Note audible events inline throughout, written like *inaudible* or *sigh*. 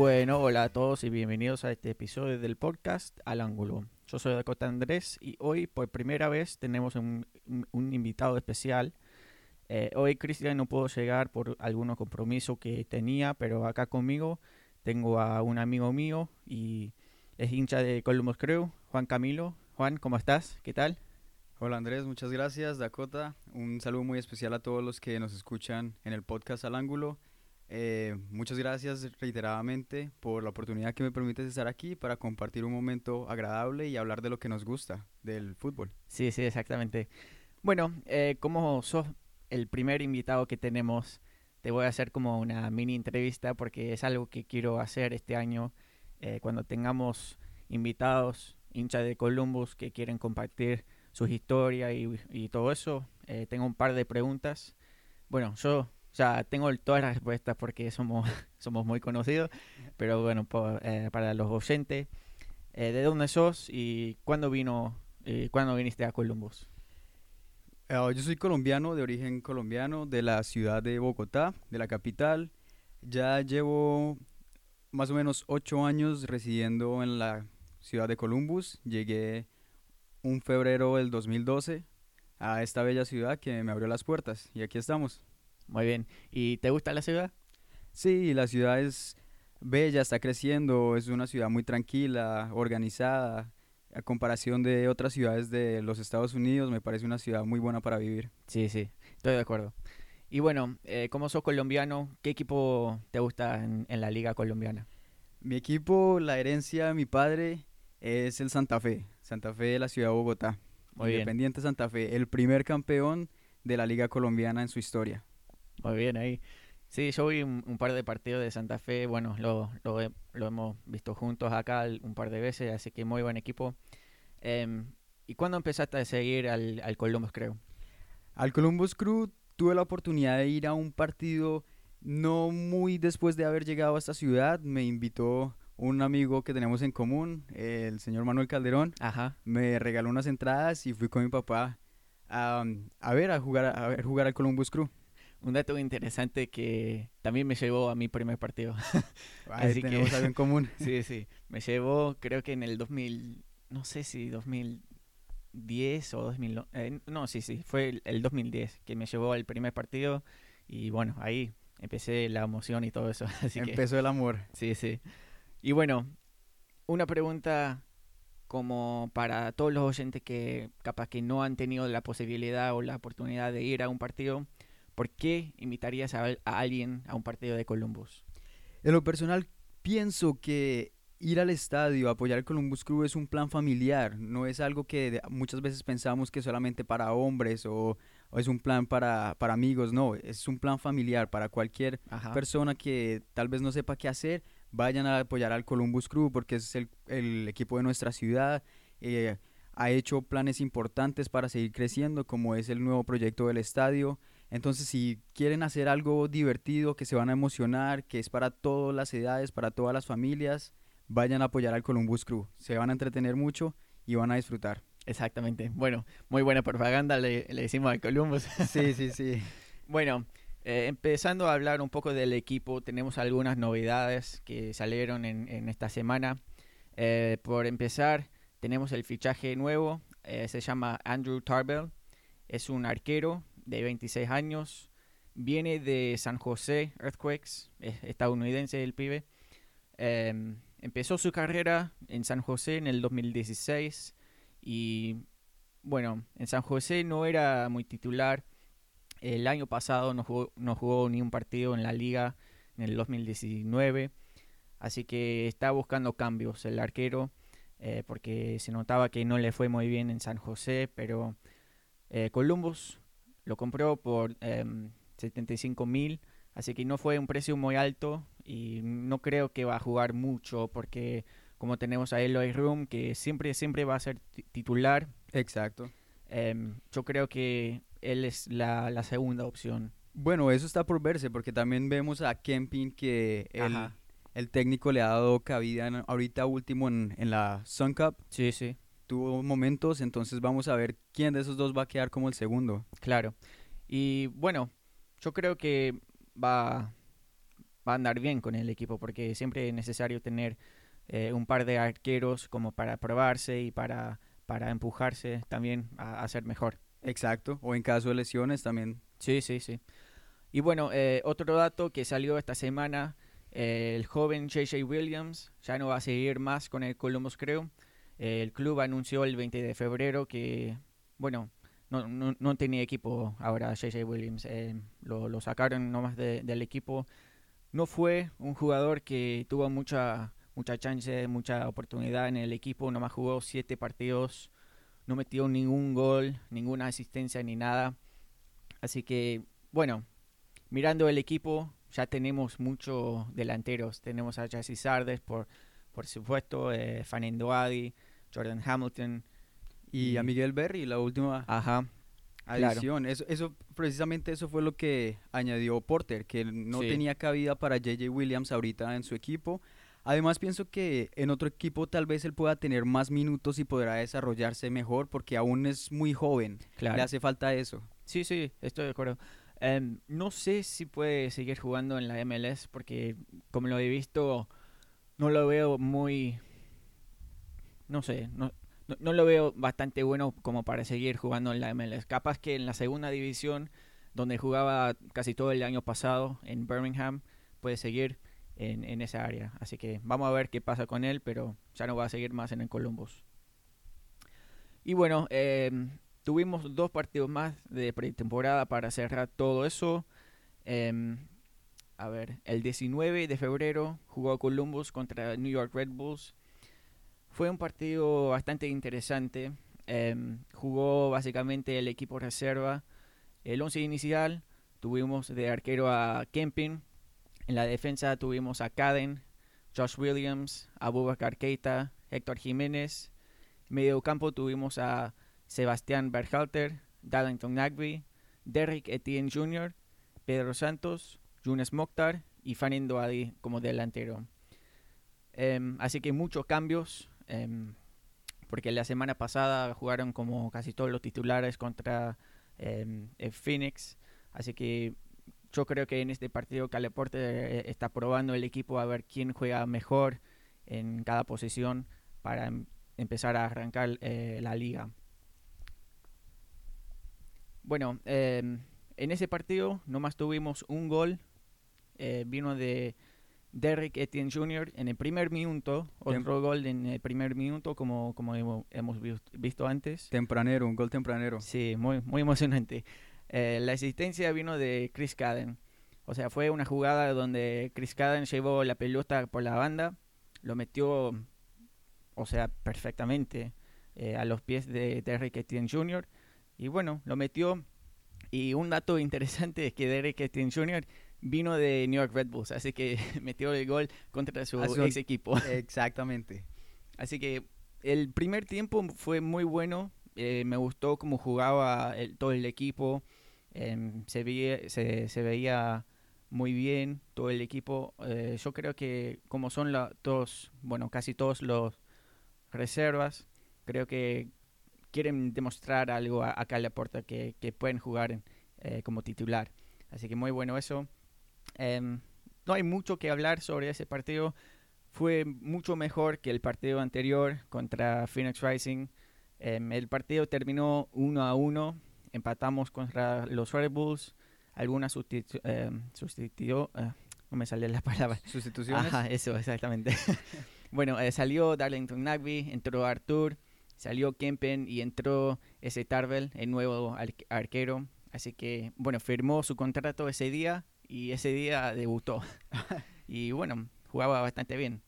Bueno, hola a todos y bienvenidos a este episodio del podcast Al Ángulo. Yo soy Dakota Andrés y hoy por primera vez tenemos un, invitado especial. Eh, hoy Cristian no pudo llegar por algunos compromisos que tenía, pero acá conmigo tengo a un amigo mío y es hincha de Columbus Crew, Juan Camilo. Juan, ¿cómo estás? ¿Qué tal? Hola Andrés, muchas gracias. Dakota, un saludo muy especial a todos los que nos escuchan en el podcast Al Ángulo. Eh, muchas gracias reiteradamente por la oportunidad que me permites estar aquí para compartir un momento agradable y hablar de lo que nos gusta, del fútbol. Sí, sí, exactamente. Bueno, eh, como sos el primer invitado que tenemos, te voy a hacer como una mini entrevista porque es algo que quiero hacer este año eh, cuando tengamos invitados, hinchas de Columbus que quieren compartir sus historias y, y todo eso. Tengo un par de preguntas. Bueno, yo ya tengo todas las respuestas porque somos, *laughs* somos muy conocidos, pero bueno, eh, para los oyentes, eh, ¿de dónde sos y cuándo vino, eh, cuándo viniste a Columbus? Eh, yo soy colombiano, de origen colombiano, de la ciudad de Bogotá, de la capital. Ya llevo más o menos ocho años residiendo en la ciudad de Columbus. Llegué un febrero del 2012 a esta bella ciudad que me abrió las puertas y aquí estamos. Muy bien. ¿Y te gusta la ciudad? Sí, la ciudad es bella, está creciendo, es una ciudad muy tranquila, organizada. A comparación de otras ciudades de los Estados Unidos, me parece una ciudad muy buena para vivir. Sí, sí, estoy de acuerdo. Y bueno, eh, como sos colombiano, ¿qué equipo te gusta en, en la liga colombiana? Mi equipo, la herencia de mi padre es el Santa Fe, Santa Fe de la ciudad de Bogotá. Muy bien, Independiente Santa Fe, el primer campeón de la liga colombiana en su historia. Muy bien ahí. Sí, yo vi un, un par de partidos de Santa Fe, bueno, lo, lo, he- lo hemos visto juntos acá un par de veces, así que muy buen equipo. Em, ¿Y cuándo empezaste a seguir al, al Columbus, creo? Al Columbus Crew tuve la oportunidad de ir a un partido no muy después de haber llegado a esta ciudad. Me invitó un amigo que tenemos en común, el señor Manuel Calderón. Ajá, Me regaló unas entradas y fui con mi papá a, a ver, a jugar, a ver jugar al Columbus Crew. Un dato interesante que también me llevó a mi primer partido. *laughs* Ahí Así que- tenemos algo en común. *laughs* Sí, sí. Me llevó, creo que en el 2000, no sé si 2010 o 2000, eh, no, sí, sí, fue el, el 2010 que me llevó al primer partido y bueno, ahí empecé la emoción y todo eso. *laughs* Así que, Empezó el amor. sí, sí. Y bueno, una pregunta como para todos los oyentes que capaz que no han tenido la posibilidad o la oportunidad de ir a un partido, ¿por qué invitarías a, a alguien a un partido de Columbus? En lo personal, pienso que ir al estadio, apoyar al Columbus Crew es un plan familiar, no es algo que muchas veces pensamos que es solamente para hombres o, o es un plan para, para amigos, no, es un plan familiar para cualquier Ajá. persona que tal vez no sepa qué hacer, vayan a apoyar al Columbus Crew porque es el, el equipo de nuestra ciudad, eh, ha hecho planes importantes para seguir creciendo como es el nuevo proyecto del estadio. Entonces, si quieren hacer algo divertido, que se van a emocionar, que es para todas las edades, para todas las familias, vayan a apoyar al Columbus Crew. Se van a entretener mucho y van a disfrutar. Exactamente. Bueno, muy buena propaganda le, le decimos al Columbus. *laughs* Sí, sí, sí. *laughs* bueno, eh, empezando a hablar un poco del equipo, tenemos algunas novedades que salieron en, en esta semana. Eh, por empezar, tenemos el fichaje nuevo, eh, se llama Andrew Tarbell, es un arquero de 26 años, viene de San José Earthquakes, es estadounidense el pibe. Em, empezó su carrera en San José en el 2016 y bueno, en San José no era muy titular. El año pasado no jugó, no jugó ni un partido en la liga en el 2019. Así que está buscando cambios el arquero. eh, porque se notaba que no le fue muy bien en San José. Pero eh, Columbus lo compró por em, 75 mil. Así que no fue un precio muy alto. Y no creo que va a jugar mucho. Porque como tenemos a Eloy Room, que siempre, siempre va a ser ti- titular. Exacto. Em, yo creo que él es la, la segunda opción. Bueno, eso está por verse porque también vemos a Kempin que el, el técnico le ha dado cabida en- ahorita último en, en la Sun Cup. Sí, sí, Tuvo momentos, entonces vamos a ver quién de esos dos va a quedar como el segundo. claro. Y bueno, yo creo que va, va a andar bien con el equipo, porque siempre es necesario tener eh, un par de arqueros como para probarse y para, para empujarse también a, a ser mejor. Exacto, o en caso de lesiones también. Sí, sí, sí. Y bueno, eh, otro dato que salió esta semana, eh, el joven JJ Williams ya no va a seguir más con el Columbus creo. El club anunció el 20 de febrero que, bueno, no, no, no tenía equipo ahora JJ Williams. eh, lo, lo sacaron nomás de- del equipo. No fue un jugador que tuvo mucha, mucha chance, mucha oportunidad en el equipo. Nomás jugó siete partidos. No metió ningún gol, ninguna asistencia ni nada. Así que, bueno, mirando el equipo, ya tenemos muchos delanteros. Tenemos a Jesse Sardes, por, por supuesto, eh, Fernando Adi, Jordan Hamilton. Y a Miguel Berry, la última Ajá, claro. adición. Eso, eso, precisamente eso fue lo que añadió Porter, que no Sí. tenía cabida para JJ Williams ahorita en su equipo. Además pienso que en otro equipo tal vez él pueda tener más minutos y podrá desarrollarse mejor porque aún es muy joven. claro. Le hace falta eso. Sí, sí, estoy de acuerdo. Em, no sé si puede seguir jugando en la MLS porque, como lo he visto, no lo veo muy. No sé, no, no, lo veo bastante bueno como para seguir jugando en la MLS. Capaz que en la segunda división, donde jugaba casi todo el año pasado en Birmingham, puede seguir en, en esa área. Así que vamos a ver qué pasa con él, pero ya no va a seguir más en el Columbus. Y bueno, em, tuvimos dos partidos más de pretemporada para cerrar todo eso. Em, a ver, el 19 de febrero jugó Columbus contra New York Red Bulls. Fue un partido bastante interesante. Em, jugó básicamente el equipo reserva. El 11 inicial tuvimos de arquero a Kempin. En la defensa tuvimos a Caden, Josh Williams, Abubakar Keita, Héctor Jiménez. Medio campo tuvimos a Sebastián Berhalter, Darlington Nagby, Derrick Etienne Jr., Pedro Santos, Yunes Mokhtar y Fernando Adi como delantero. Em, así que muchos cambios, em, porque la semana pasada jugaron como casi todos los titulares contra em, el Phoenix. Así que yo creo que en este partido Caleporte eh, está probando el equipo a ver quién juega mejor en cada posición para em- empezar a arrancar eh, la liga. Bueno, en ese partido nomás tuvimos un gol. eh, vino de Derrick Etienne Jr. en el primer minuto. Otro gol en el primer minuto, como, como hemo- hemos vis- visto antes. Tempranero, un gol tempranero. Sí, muy, muy emocionante. Eh, la asistencia vino de Chris Cadden. O sea, fue una jugada donde Chris Cadden llevó la pelota por la banda, lo metió, o sea, perfectamente eh, a los pies de Derrick Etienne Jr. Y bueno, lo metió. Y un dato interesante es que Derrick Etienne Jr. vino de New York Red Bulls, así que *laughs* metió el gol contra su ex equipo. *laughs* Exactamente. Así que el primer tiempo fue muy bueno. eh, me gustó cómo jugaba el- todo el equipo. em, se, veía, se, se veía muy bien todo el equipo. eh, yo creo que como son la- todos, bueno, casi todos los reservas, creo que quieren demostrar algo a- acá en la puerta que, que pueden jugar eh, como titular. Así que muy bueno eso. Em, no hay mucho que hablar sobre ese partido fue mucho mejor que el partido anterior contra Phoenix Rising. Em, el partido terminó 1 a 1. Empatamos contra los Red Bulls. Algunas sustitu- em, sustituyó. ah, no me sale la palabra. Sustituciones. Ajá, eso, exactamente. *laughs* bueno, eh, salió Darlington Nagby, entró Artur, salió Kempen y entró ese Tarvel, el nuevo ar- arquero. Así que, bueno, firmó su contrato ese día y ese día debutó. *laughs* y bueno, jugaba bastante bien.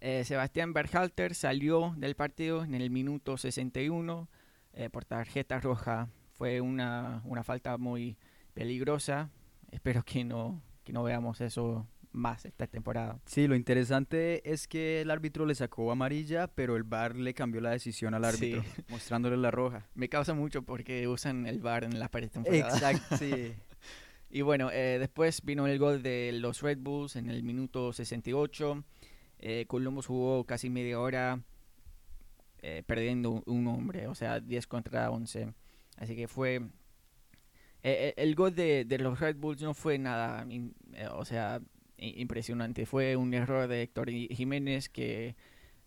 Eh, Sebastián Berhalter salió del partido en el minuto 61 eh, por tarjeta roja. Fue una, una falta muy peligrosa. Espero que no, que no veamos eso más esta temporada. Sí, lo interesante es que el árbitro le sacó amarilla, pero el VAR le cambió la decisión al Sí. árbitro, mostrándole la roja. Me causa mucho porque usan el VAR en la pretemporada. Exacto, sí. *laughs* Y bueno, eh, después vino el gol de los Red Bulls en el minuto 68. Eh, Columbus jugó casi media hora eh, perdiendo un- hombre, o sea, 10 contra 11. Así que fue... eh, eh, el gol de, los Red Bulls no fue nada, o sea, impresionante. Fue un error de Héctor Jiménez que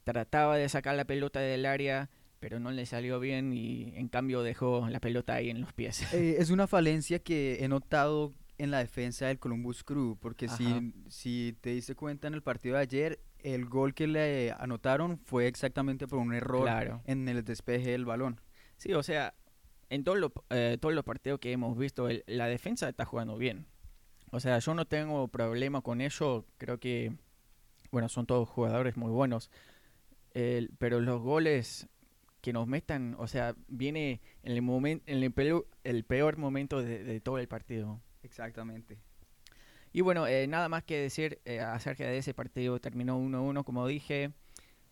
trataba de sacar la pelota del área, pero no le salió bien y en cambio dejó la pelota ahí en los pies. Eh, es una falencia que he notado en la defensa del Columbus Crew, porque si, si te diste cuenta en el partido de ayer, el gol que le anotaron fue exactamente por un error en el despeje del balón. Sí, o sea, en todos los, eh, todos los partidos que hemos visto, la defensa está jugando bien. O sea, yo no tengo problema con ello. Creo que, bueno, son todos jugadores muy buenos. pero los goles que nos metan, o sea, viene en el, momento en el, peor, el peor momento de, todo el partido. Exactamente. Y bueno, eh, nada más que decir eh, acerca de ese partido. Terminó 1-1, como dije.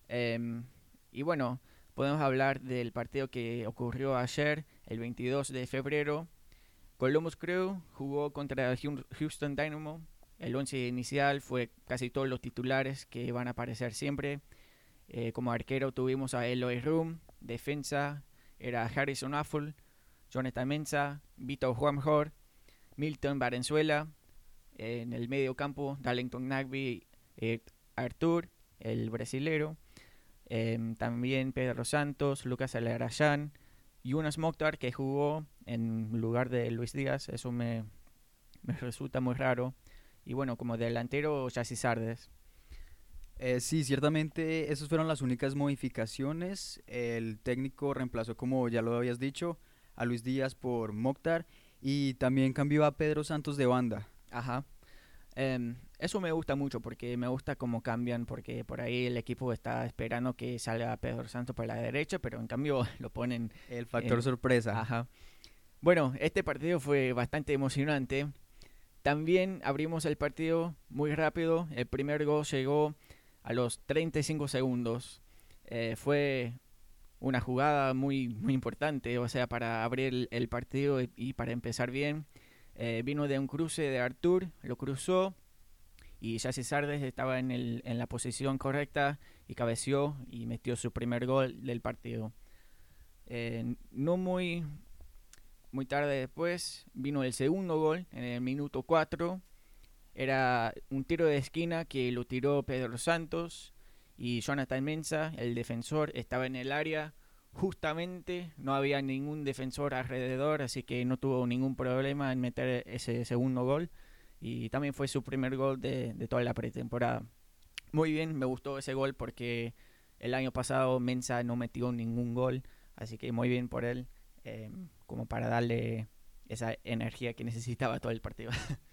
Em, y bueno, podemos hablar del partido que ocurrió ayer, el 22 de febrero. Columbus Crew jugó contra Houston Dynamo. El once inicial fue casi todos los titulares que van a aparecer siempre. Eh, como arquero tuvimos a Eloy Room, defensa era Harrison Affle, Jonathan Mensa, Vito Juanjor, Milton Valenzuela, en el medio campo Darlington Nagby, eh, Artur, el brasilero, em, también Pedro Santos, Lucas Alarayán, Jonas Mokhtar que jugó en lugar de Luis Díaz, eso me, resulta muy raro. Y bueno, como delantero, Chassis Sardes. Eh, sí, ciertamente esas fueron las únicas modificaciones. El técnico reemplazó, como ya lo habías dicho, a Luis Díaz por Mokhtar y también cambió a Pedro Santos de banda. Ajá. Em, eso me gusta mucho porque me gusta cómo cambian, porque por ahí el equipo está esperando que salga Pedro Santos por la derecha, pero en cambio *laughs* lo ponen... El factor sorpresa. Ajá. Bueno, este partido fue bastante emocionante. También abrimos el partido muy rápido. El primer gol llegó a los 35 segundos. Eh, fue una jugada muy, muy importante, o sea, para abrir el, partido y, para empezar bien. Eh, vino de un cruce de Artur, lo cruzó y Jesse Sardes estaba en, el, en la posición correcta y cabeció y metió su primer gol del partido. Eh, no muy, muy tarde después vino el segundo gol en el minuto 4. Era un tiro de esquina que lo tiró Pedro Santos y Jonathan Mensa, el defensor, estaba en el área. Justamente no había ningún defensor alrededor, así que no tuvo ningún problema en meter ese segundo gol y también fue su primer gol de, toda la pretemporada. Muy bien, me gustó ese gol porque el año pasado Mensa no metió ningún gol, así que muy bien por él, eh, como para darle esa energía que necesitaba todo el partido. *laughs*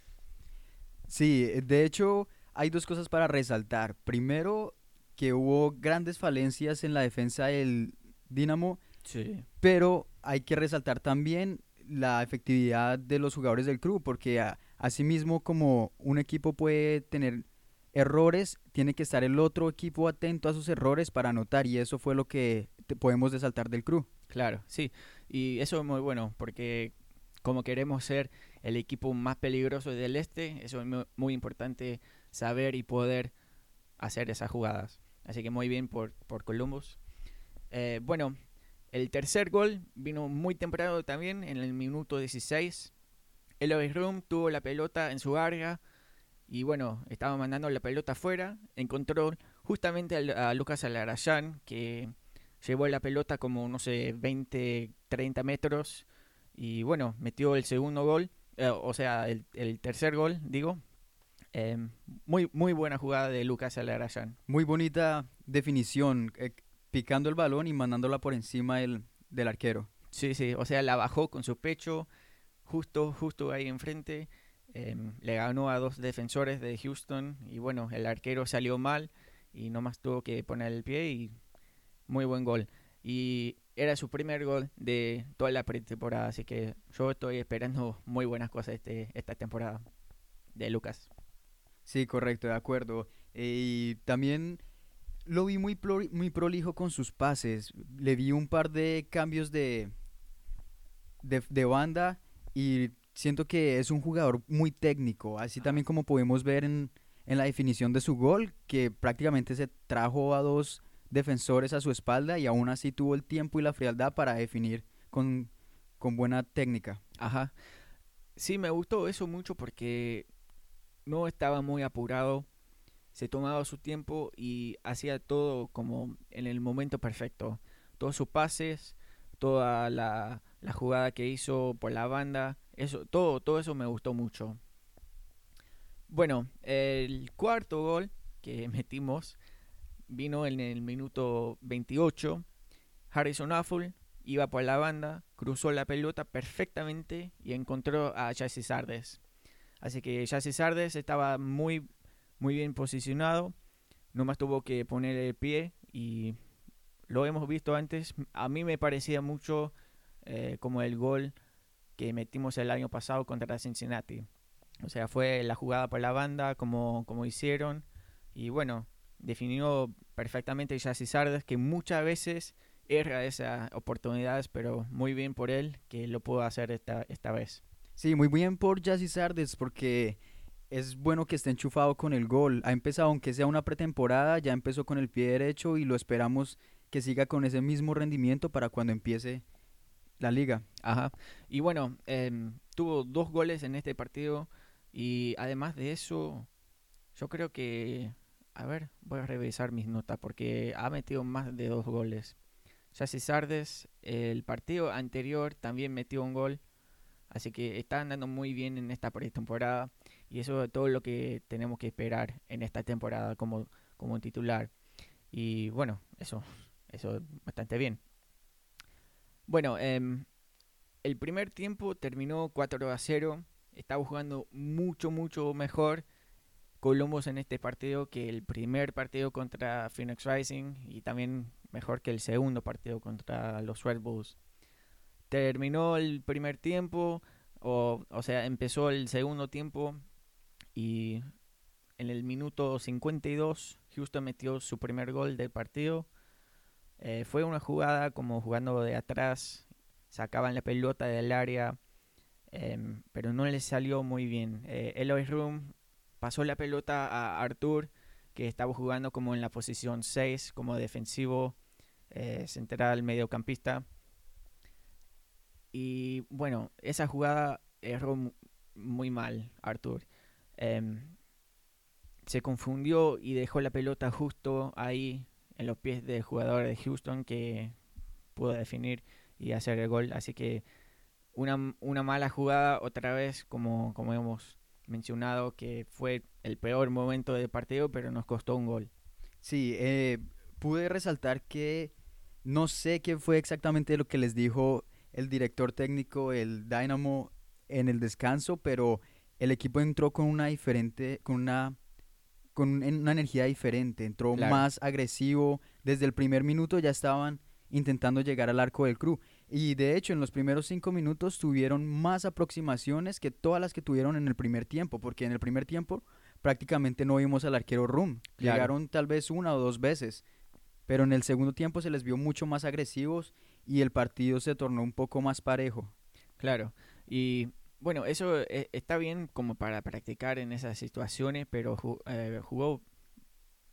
Sí, de hecho hay dos cosas para resaltar. Primero, que hubo grandes falencias en la defensa del Dinamo, sí. pero hay que resaltar también la efectividad de los jugadores del club, porque asimismo como un equipo puede tener errores, tiene que estar el otro equipo atento a sus errores para anotar y eso fue lo que podemos resaltar del club. Claro, sí, y eso es muy bueno porque como queremos ser el equipo más peligroso del este, eso es muy, importante saber y poder hacer esas jugadas. Así que muy bien por, por Columbus. Eh, bueno, el tercer gol vino muy temprano también, en el minuto 16. El Room tuvo la pelota en su área y bueno, estaba mandando la pelota afuera. Encontró justamente a, Lucas Alarayán que llevó la pelota como, no sé, 20, 30 metros y bueno, metió el segundo gol, eh, o sea, el, tercer gol, digo. Em, muy, muy buena jugada de Lucas Alarayán. Muy bonita definición. Eh, picando el balón y mandándola por encima del, del arquero. Sí, sí, o sea, la bajó con su pecho, justo, justo ahí enfrente. Le ganó a dos defensores de Houston y bueno, el arquero salió mal y nomás tuvo que poner el pie y muy buen gol. Y era su primer gol de toda la pretemporada, así que yo estoy esperando muy buenas cosas este, esta temporada de Lucas. Sí, correcto, de acuerdo. y también lo vi muy, muy prolijo con sus pases. Le vi un par de cambios de, de, banda y siento que es un jugador muy técnico. Así también como podemos ver en, en la definición de su gol, que prácticamente se trajo a dos defensores a su espalda y aún así tuvo el tiempo y la frialdad para definir con, con buena técnica. Ajá. Sí, me gustó eso mucho porque no estaba muy apurado, se tomaba su tiempo y hacía todo como en el momento perfecto. Todos sus pases, toda la, la jugada que hizo por la banda, eso, todo, todo eso me gustó mucho. Bueno, el cuarto gol que *laughs* metimos vino en el minuto 28. Harrison Affle iba por la banda, cruzó la pelota perfectamente y encontró a Jesse Sardes. Así que Jesse Sardes estaba muy, muy bien posicionado. Nomás tuvo que poner el pie y lo hemos visto antes. A mí me parecía mucho eh, como el gol que metimos el año pasado contra Cincinnati. O sea, fue la jugada por la banda, como, como hicieron. Y bueno, definió perfectamente Jesse Sardes, que muchas veces erra esas oportunidades, pero muy bien por él que lo pudo hacer esta, esta vez. Sí, muy bien por Jesse Sardes, porque es bueno que esté enchufado con el gol. Ha empezado, aunque sea una pretemporada, ya empezó con el pie derecho y lo esperamos que siga con ese mismo rendimiento para cuando empiece la liga. Ajá. Y bueno, em, tuvo dos goles en este partido y además de eso, yo creo que a ver, voy a revisar mis notas porque ha metido más de dos goles. Jesse Sardes, el partido anterior también metió un gol. Así que está andando muy bien en esta pretemporada. Y eso es todo lo que tenemos que esperar en esta temporada como, como titular. Y bueno, eso, eso es bastante bien. Bueno, em, el primer tiempo terminó 4 a 0. Estaba jugando mucho, mucho mejor. Columbus en este partido que el primer partido contra Phoenix Rising y también mejor que el segundo partido contra los Red Bulls. Terminó el primer tiempo, o, o sea, empezó el segundo tiempo y en el minuto 52 Houston metió su primer gol del partido. Eh, fue una jugada como jugando de atrás, sacaban la pelota del área, em, pero no le salió muy bien. Eh, Eloy Room pasó la pelota a Artur, que estaba jugando como en la posición 6, como defensivo eh, central mediocampista. Y bueno, esa jugada erró muy mal Artur. Em, se confundió y dejó la pelota justo ahí en los pies del jugador de Houston que pudo definir y hacer el gol. Así que una, una mala jugada otra vez, como, como hemos mencionado que fue el peor momento del partido, pero nos costó un gol. Sí, eh, pude resaltar que no sé qué fue exactamente lo que les dijo el director técnico, el Dynamo, en el descanso, pero el equipo entró con una diferente, con una con una energía diferente, entró más agresivo, desde el primer minuto ya estaban intentando llegar al arco del crew. Y de hecho, en los primeros cinco minutos tuvieron más aproximaciones que todas las que tuvieron en el primer tiempo, porque en el primer tiempo prácticamente no vimos al arquero Room. Llegaron tal vez una o dos veces, pero en el segundo tiempo se les vio mucho más agresivos y el partido se tornó un poco más parejo. Claro, y bueno, eso eh, está bien como para practicar en esas situaciones, pero eh, jugó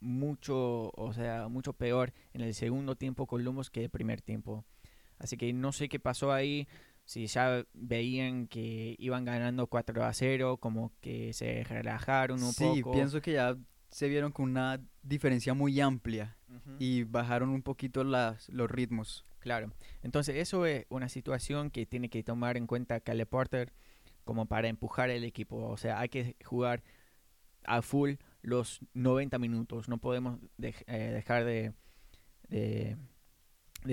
mucho, o sea, mucho peor en el segundo tiempo con Lumos que el primer tiempo. Así que no sé qué pasó ahí, si ya veían que iban ganando 4 a 0, como que se relajaron un poco. Sí, pienso que ya se vieron con una diferencia muy amplia y bajaron un poquito las, los ritmos. Claro, entonces eso es una situación que tiene que tomar en cuenta Cale Porter como para empujar el equipo. O sea, hay que jugar a full los 90 minutos. No podemos eh, dejar de, de,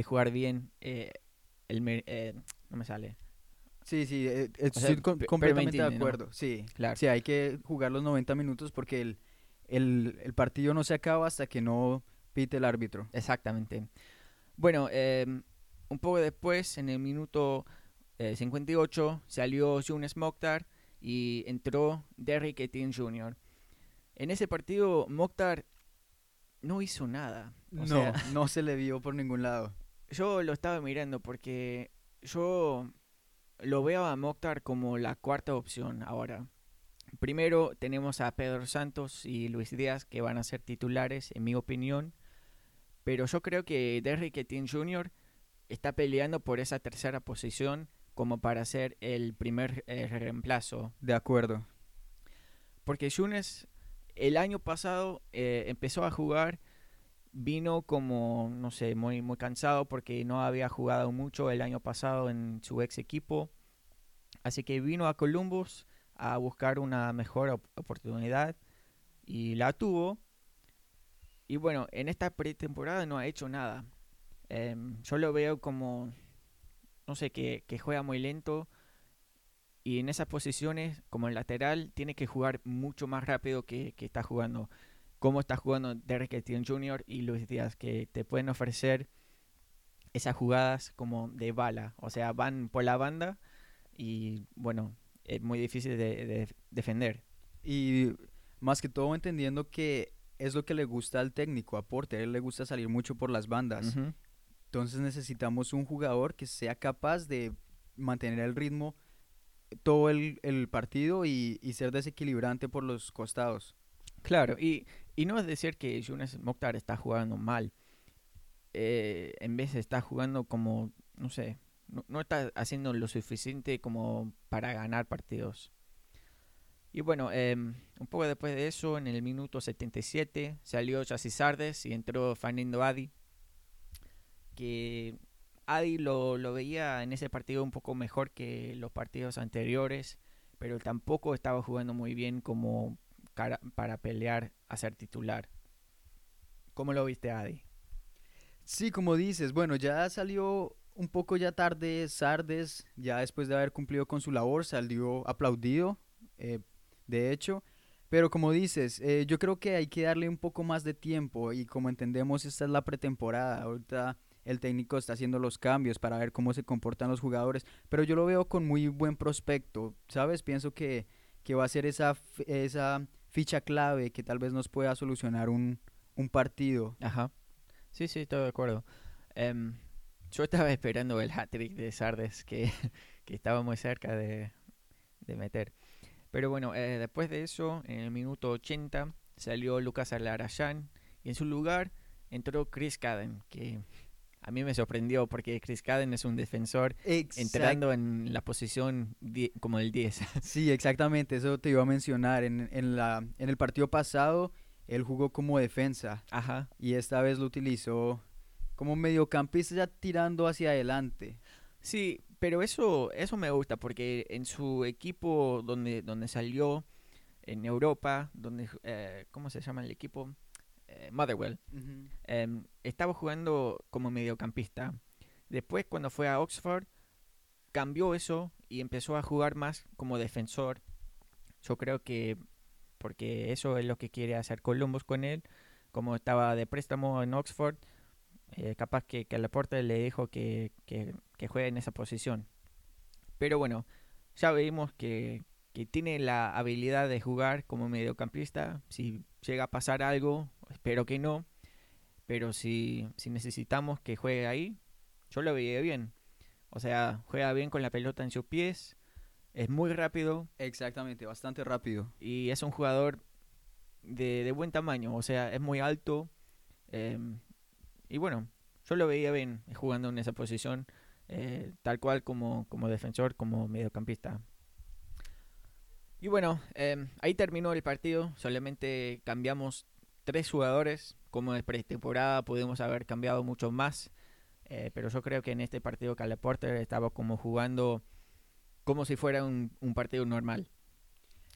jugar bien. Eh, el, eh, no me sale. Sí, sí, estoy completamente de acuerdo. Sí, claro. Sí, hay que jugar los 90 minutos porque el, el, el, partido no se acaba hasta que no pite el árbitro. Exactamente. Bueno, em, un poco después, en el minuto 58, salió Jonas Mokhtar y entró Derrick Etienne Jr. En ese partido, Mokhtar no hizo nada. No, no se le vio por ningún lado. Yo lo estaba mirando porque yo lo veo a Mokhtar como la cuarta opción ahora. Primero tenemos a Pedro Santos y Luis Díaz que van a ser titulares, en mi opinión. Pero yo creo que Derrick Etienne Jr. está peleando por esa tercera posición como para ser el primer eh, reemplazo. De acuerdo porque Yunes el año pasado eh, empezó a jugar, vino como, no sé, muy, muy cansado porque no había jugado mucho el año pasado en su ex equipo. Así que vino a Columbus a buscar una mejor oportunidad y la tuvo. Y bueno, en esta pretemporada no ha hecho nada. Em, yo lo veo como, no sé, que, que juega muy lento y en esas posiciones, como el lateral, tiene que jugar mucho más rápido que, está jugando. Como está jugando Derek Etienne Jr. y Luis Díaz, que te pueden ofrecer esas jugadas como de bala. O sea, van por la banda y bueno, es muy difícil de, defender. Y más que todo entendiendo que es lo que le gusta al técnico, a Porter, él le gusta salir mucho por las bandas. Entonces necesitamos un jugador que sea capaz de mantener el ritmo todo el, partido y, ser desequilibrante por los costados. Claro, y, no es decir que Yunes Mokhtar está jugando mal. Eh, en vez estar jugando como, no sé, no, está haciendo lo suficiente como para ganar partidos. Y bueno, em, un poco después de eso, en el minuto 77, salió Chassis Sardes y entró Fernando Adi, que Adi lo, veía en ese partido un poco mejor que los partidos anteriores, pero tampoco estaba jugando muy bien como para pelear a ser titular. ¿Cómo lo viste, Adi? Sí, como dices, bueno, ya salió un poco ya tarde Sardes, ya después de haber cumplido con su labor, salió aplaudido, eh, de hecho. Pero como dices, eh, yo creo que hay que darle un poco más de tiempo y como entendemos, esta es la pretemporada. Ahorita el técnico está haciendo los cambios para ver cómo se comportan los jugadores, pero yo lo veo con muy buen prospecto, ¿sabes? Pienso que, va a ser esa, esa ficha clave que tal vez nos pueda solucionar un, partido. Ajá. Sí, sí, estoy de acuerdo. Em, yo estaba *laughs* esperando el hat-trick de Sardes que, *laughs* estaba muy cerca de, meter. Pero bueno, eh, después de eso, en el minuto 80, salió Lucas Alarayán y en su lugar entró Chris Caden, que a mí me sorprendió porque Chris Caden es un defensor entrando en la posición como el 10. *laughs* Sí, exactamente, eso te iba a mencionar. En, en, la, en el partido pasado, él jugó como defensa. Ajá. Y esta vez lo utilizó como mediocampista ya tirando hacia adelante. Sí, pero eso, eso me gusta porque en su equipo donde, donde salió, en Europa, donde, eh, ¿cómo se llama el equipo? Eh, Motherwell, em, estaba jugando como mediocampista. Después, cuando fue a Oxford, cambió eso y empezó a jugar más como defensor. Yo creo que porque eso es lo que quiere hacer Columbus con él. Como estaba de préstamo en Oxford, eh, capaz que, que Laporte le dijo que, que, que, juegue en esa posición. Pero bueno, ya vimos que, que tiene la habilidad de jugar como mediocampista. Si llega a pasar algo, espero que no. Pero si, si necesitamos que juegue ahí, yo lo veía bien. O sea, juega bien con la pelota en sus pies. Es muy rápido. Exactamente, bastante rápido. Y es un jugador de, de buen tamaño. O sea, es muy alto. Eh, y bueno, yo lo veía bien jugando en esa posición. Eh, tal cual como, como defensor, como mediocampista. Y bueno, eh, ahí terminó el partido. Solamente cambiamos tres jugadores. Como de pretemporada pudimos haber cambiado mucho más. Eh, pero yo creo que en este partido Cale Porter estaba como jugando como si fuera un, partido normal.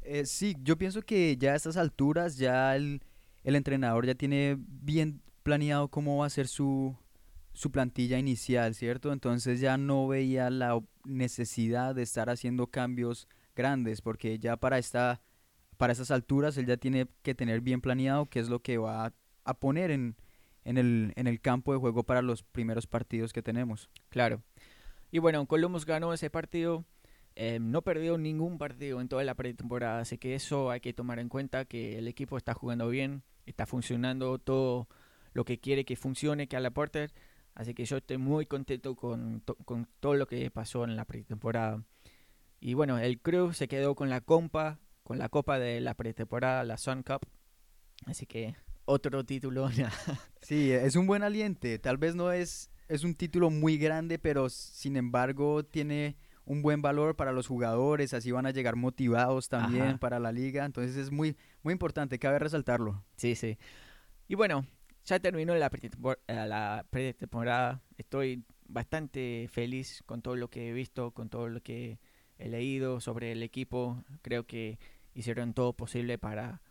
Eh, sí, yo pienso que ya a estas alturas ya el, entrenador ya tiene bien planeado cómo va a ser su, su plantilla inicial, ¿cierto? Entonces ya no veía la necesidad de estar haciendo cambios grandes porque ya para esta para esas alturas él ya tiene que tener bien planeado qué es lo que va a, poner en, en, el, en el campo de juego para los primeros partidos que tenemos. Claro. Y bueno, Columbus ganó ese partido. Eh, no perdió ningún partido en toda la pretemporada, así que eso hay que tomar en cuenta, que el equipo está jugando bien, está funcionando todo lo que quiere que funcione, que a la Porter. Así que yo estoy muy contento con, con todo lo que pasó en la pretemporada. Y bueno, el Crew se quedó con la compa con la copa de la pretemporada, la Sun Cup. Así que otro título. *laughs* sí, es un buen aliente. Tal vez no es, es un título muy grande, pero sin embargo tiene un buen valor para los jugadores, así van a llegar motivados también Ajá. para la liga, entonces es muy, muy importante, cabe resaltarlo. Sí, sí. Y bueno, ya terminó la pretempor- eh, la pretemporada. Estoy bastante feliz con todo lo que he visto, con todo lo que he leído sobre el equipo. Creo que hicieron todo posible para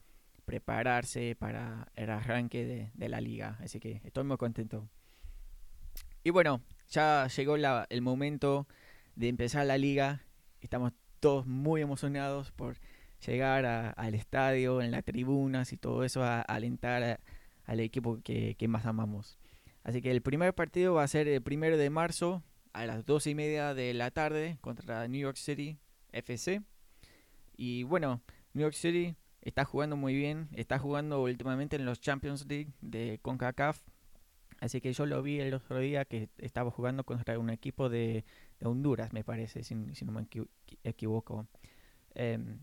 prepararse para el arranque de, de la liga. Así que estoy muy contento. Y bueno, ya llegó la- el momento de empezar la liga. Estamos todos muy emocionados por llegar a- al estadio, en las tribunas y todo eso, a, a alentar a- al equipo que, que más amamos. Así que el primer partido va a ser el primero de marzo a las dos y media de la tarde contra New York City FC. Y bueno, New York City está jugando muy bien, está jugando últimamente en los Champions League de CONCACAF. Así que yo lo vi el otro día que estaba jugando contra un equipo de, Honduras, me parece, si, no me equi- equivoco. Em,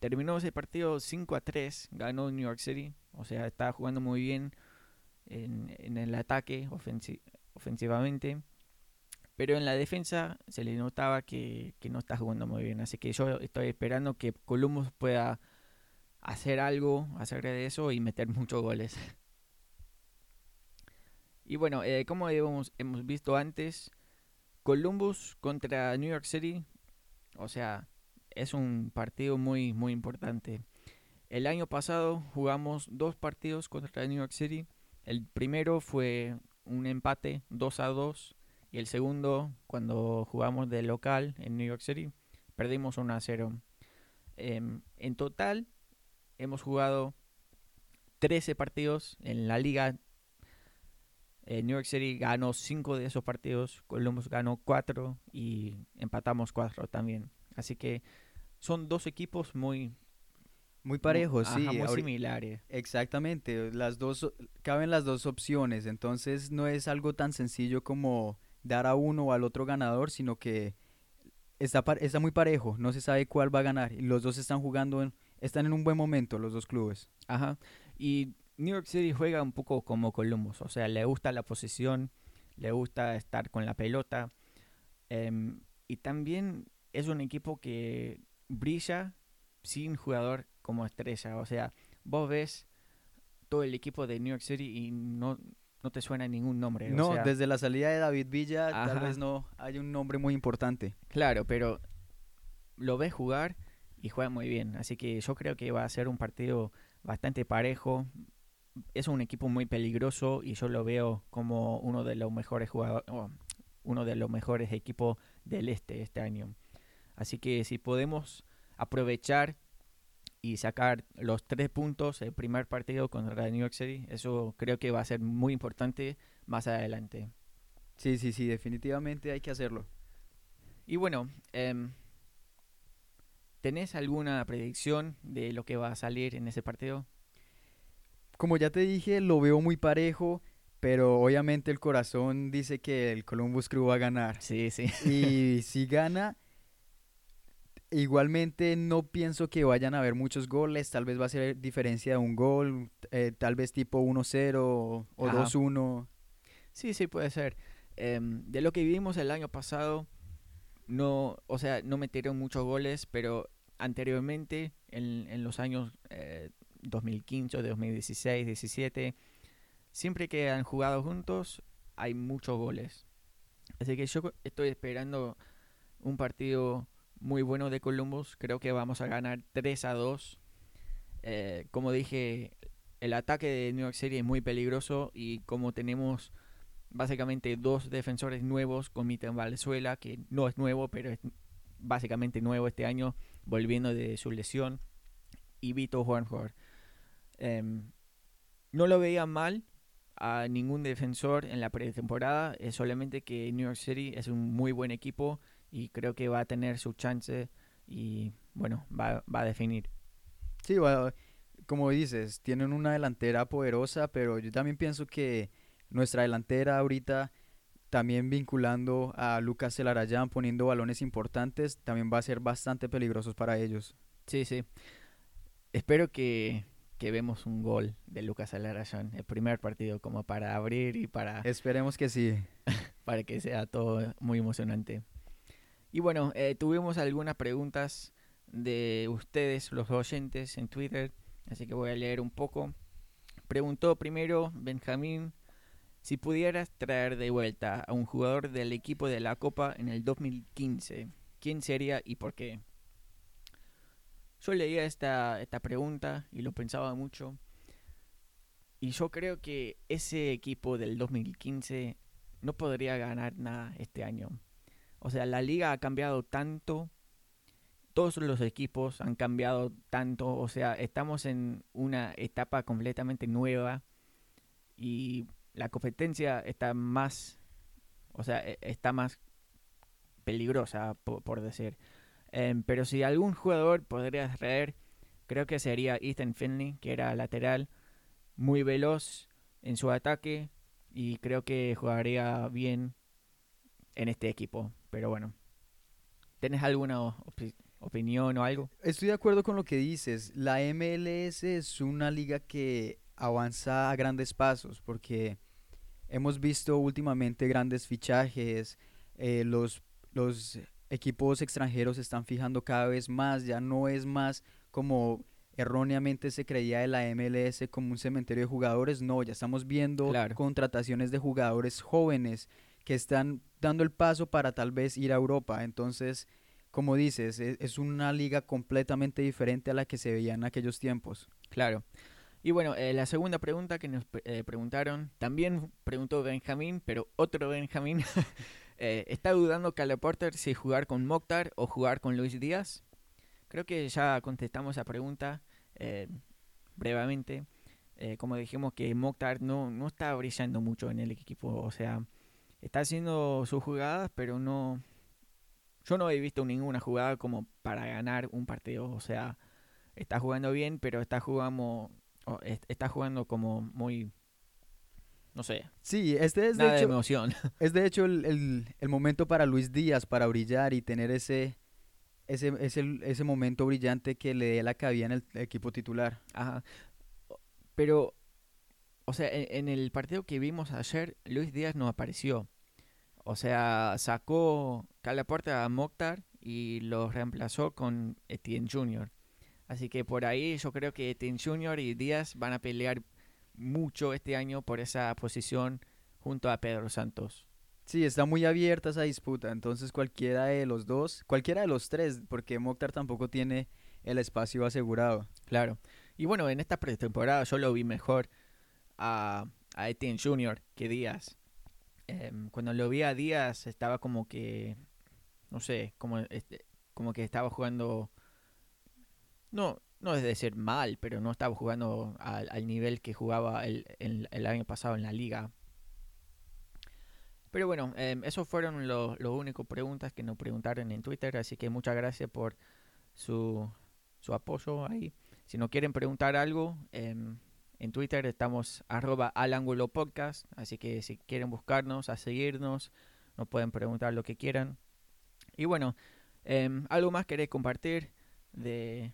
terminó ese partido 5 a 3, ganó New York City, o sea, está jugando muy bien en, en el ataque ofensi- ofensivamente, pero en la defensa se le notaba que, no está jugando muy bien, así que yo estoy esperando que Columbus pueda hacer algo acerca de eso y meter muchos goles. *laughs* Y bueno, eh, como hemos, hemos visto antes, Columbus contra New York City, o sea, es un partido muy, muy importante. El año pasado jugamos dos partidos contra New York City. El primero fue un empate 2 a 2 y el segundo, cuando jugamos de local en New York City, perdimos 1 a 0. Em, en total, hemos jugado 13 partidos en la liga. Eh, New York City ganó 5 de esos partidos, Columbus ganó 4 y empatamos 4 también. Así que son dos equipos muy, Muy parejos, sí. muy similares. Exactamente, las dos caben las dos opciones, entonces no es algo tan sencillo como dar a uno o al otro ganador, sino que está, está muy parejo, no se sabe cuál va a ganar y los dos están jugando, en- están en un buen momento los dos clubes. Ajá. Y New York City juega un poco como Columbus, o sea, le gusta la posición, le gusta estar con la pelota. em, y también es un equipo que brilla sin jugador como estrella. O sea, vos ves todo el equipo de New York City y no, no te suena ningún nombre. o No, sea, desde la salida de David Villa tal vez no hay un nombre muy importante. Claro, pero lo ves jugar y juega muy bien. Así que yo creo que va a ser un partido bastante parejo. Es un equipo muy peligroso y yo lo veo como uno de los mejores jugadores, uno de los mejores equipos del este este año. Así que si podemos aprovechar y sacar los tres puntos el primer partido contra New York City, eso creo que va a ser muy importante más adelante. Sí, sí, sí, definitivamente hay que hacerlo. Y bueno, em, ¿tenés alguna predicción de lo que va a salir en ese partido? Como ya te dije, lo veo muy parejo, pero obviamente el corazón dice que el Columbus Crew va a ganar. Sí, sí. Y *laughs* si gana, igualmente no pienso que vayan a haber muchos goles. Tal vez va a ser diferencia de un gol, eh, tal vez tipo 1-0 o Ajá. 2-1. Sí, sí, puede ser. Em, de lo que vivimos el año pasado, no, o sea, no metieron muchos goles, pero anteriormente, en, en los años eh, 2015, 2016, 17, siempre que han jugado juntos, hay muchos goles. Así que yo estoy esperando un partido muy bueno de Columbus. Creo que vamos a ganar 3 a 2. Eh, como dije, el ataque de New York City es muy peligroso y como tenemos básicamente dos defensores nuevos con Mitten Valenzuela, que no es nuevo, pero es básicamente nuevo este año, volviendo de su lesión, y Vito Hornhorn. Em, no lo veía mal a ningún defensor en la pretemporada, es solamente que New York City es un muy buen equipo y creo que va a tener su chance y bueno, va, va a definir. Sí, como dices, tienen una delantera poderosa, pero yo también pienso que nuestra delantera ahorita, también vinculando a Lucas Celarayán, poniendo balones importantes, también va a ser bastante peligrosos para ellos. Sí, sí. Espero que, que vemos un gol de Lucas Alarayán, el primer partido, como para abrir y para, Esperemos que sí. *laughs* para que sea todo muy emocionante. Y bueno, eh, tuvimos algunas preguntas de ustedes, los oyentes, en Twitter, así que voy a leer un poco. Preguntó primero Benjamín si pudieras traer de vuelta a un jugador del equipo de la Copa en el 2015, ¿quién sería y por qué? Yo leía esta, esta pregunta y lo pensaba mucho. Y yo creo que ese equipo del 2015 no podría ganar nada este año. O sea, la liga ha cambiado tanto. Todos los equipos han cambiado tanto. O sea, estamos en una etapa completamente nueva. Y la competencia está más. O sea, e, está más peligrosa, por, decir. Em, pero si algún jugador podría traer, creo que sería Ethan Finley, que era lateral muy veloz en su ataque y creo que jugaría bien en este equipo. Pero bueno, ¿tienes alguna opinión o algo? Estoy de acuerdo con lo que dices. La MLS es una liga que avanza a grandes pasos porque hemos visto últimamente grandes fichajes. Eh, los, los equipos extranjeros se están fijando cada vez más. Ya no es más como erróneamente se creía de la MLS como un cementerio de jugadores. No, ya estamos viendo contrataciones de jugadores jóvenes que están dando el paso para tal vez ir a Europa. Entonces, como dices, e, es, una liga completamente diferente a la que se veía en aquellos tiempos. Claro. Y bueno, eh, la segunda pregunta que nos eh, preguntaron, también preguntó Benjamín, pero otro Benjamín, *laughs* eh, ¿está dudando Cale Porter si jugar con Mokhtar o jugar con Luis Díaz? Creo que ya contestamos esa pregunta brevemente. Como dijimos que Mokhtar no, no está brillando mucho en el equipo. O sea, está haciendo sus jugadas, pero no... Yo no he visto ninguna jugada como para ganar un partido. O sea, está jugando bien, pero está jugando, está jugando como muy no sé. Sí, este *laughs* es de hecho, emoción. Es de hecho el, el, momento para Luis Díaz para brillar y tener ese, ese, ese, ese momento brillante que le dé la cabida en el equipo titular. Ajá. Pero, o sea, en, el partido que vimos ayer, Luis Díaz no apareció. O sea, sacó Calaporta a Mokhtar y lo reemplazó con Etienne Jr. Así que por ahí yo creo que Etienne Jr. y Díaz van a pelear mucho este año por esa posición junto a Pedro Santos. Sí, está muy abierta esa disputa, entonces cualquiera de los dos, cualquiera de los tres, porque Mokhtar tampoco tiene el espacio asegurado. Claro. Y bueno, en esta pretemporada yo lo vi mejor a, a Etienne Jr. que Díaz. Em, cuando lo vi a Díaz estaba como que, no sé, como, este, como que estaba jugando, no, no es decir mal, pero no estaba jugando al, nivel que jugaba el, el año pasado en la liga. Pero bueno, eh, esos fueron los únicos preguntas que nos preguntaron en Twitter, así que muchas gracias por su, su apoyo ahí. Si no quieren preguntar algo, em, en Twitter estamos arroba al ángulo podcast, así que si quieren buscarnos, a seguirnos, nos pueden preguntar lo que quieran. Y bueno, em, algo más queréis compartir de,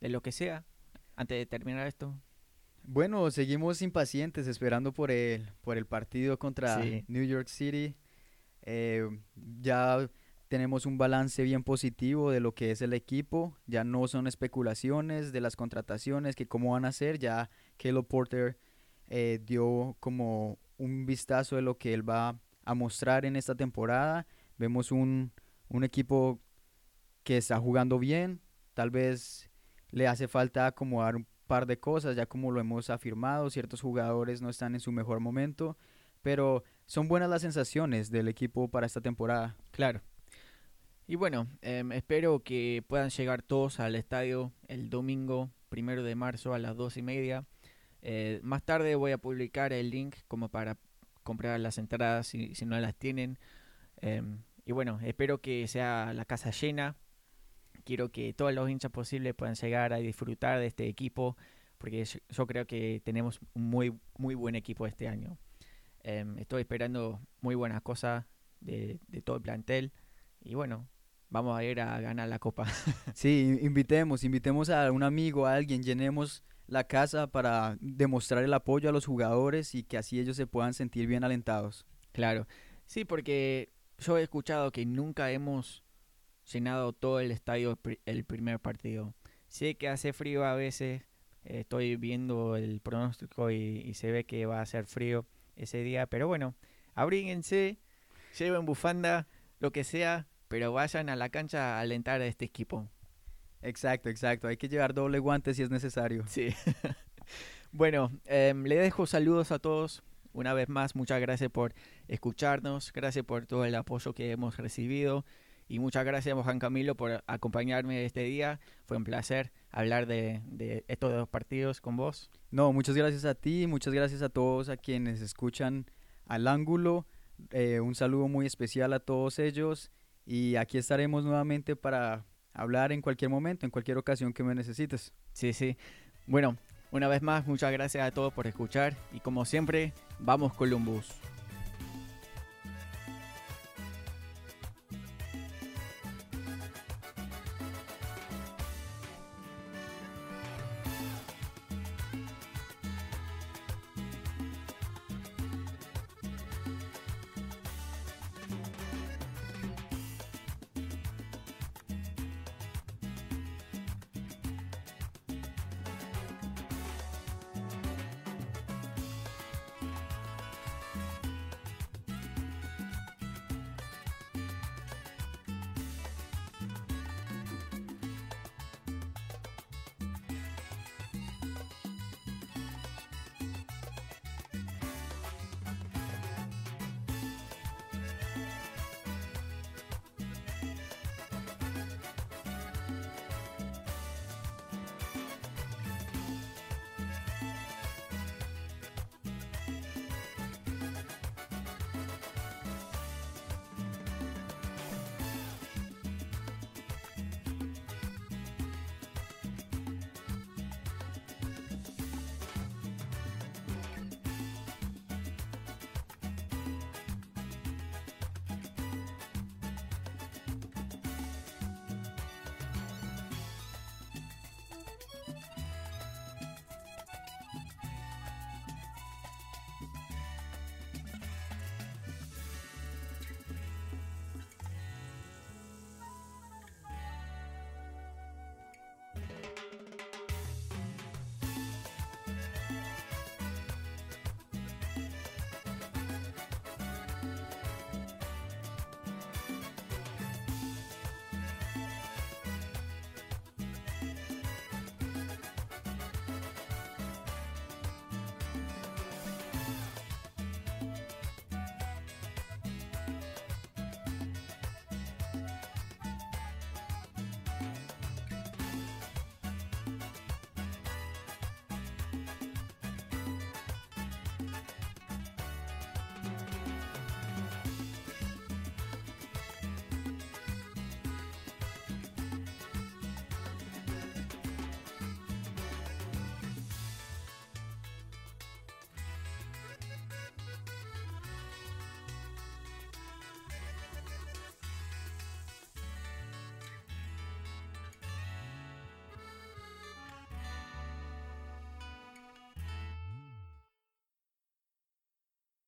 de lo que sea antes de terminar esto. Bueno, seguimos impacientes esperando por el, por el partido contra New York City. Eh, ya tenemos un balance bien positivo de lo que es el equipo. Ya no son especulaciones de las contrataciones, que cómo van a ser. Ya Caleb Porter eh, dio como un vistazo de lo que él va a mostrar en esta temporada. Vemos un, un equipo que está jugando bien. Tal vez le hace falta acomodar un par de cosas, ya como lo hemos afirmado, ciertos jugadores no están en su mejor momento, pero son buenas las sensaciones del equipo para esta temporada. Claro. Y bueno, em, espero que puedan llegar todos al estadio el domingo primero de marzo a las dos y media. Eh, más tarde voy a publicar el link como para comprar las entradas si, si no las tienen. Em, y bueno, espero que sea la casa llena quiero que todos los hinchas posibles puedan llegar a disfrutar de este equipo, porque yo, creo que tenemos un muy, muy buen equipo este año. Em, estoy esperando muy buenas cosas de, todo el plantel y bueno, vamos a ir a ganar la copa. *laughs* sí, invitemos, invitemos a un amigo, a alguien, llenemos la casa para demostrar el apoyo a los jugadores y que así ellos se puedan sentir bien alentados. Claro, sí, porque yo he escuchado que nunca hemos llenado todo el estadio el primer partido. Sé que hace frío a veces, estoy viendo el pronóstico y, se ve que va a hacer frío ese día, pero bueno, abríguense, lleven bufanda, lo que sea, pero vayan a la cancha a alentar a este equipo. Exacto, exacto, hay que llevar doble guante si es necesario. Sí. *laughs* bueno, em, le dejo saludos a todos. Una vez más, muchas gracias por escucharnos, gracias por todo el apoyo que hemos recibido. Y muchas gracias, Juan Camilo, por acompañarme este día. Fue un placer hablar de, estos dos partidos con vos. No, muchas gracias a ti, muchas gracias a todos a quienes escuchan al ángulo. Eh, un saludo muy especial a todos ellos y aquí estaremos nuevamente para hablar en cualquier momento, en cualquier ocasión que me necesites. Sí, sí. Bueno, una vez más, muchas gracias a todos por escuchar y como siempre, vamos Columbus.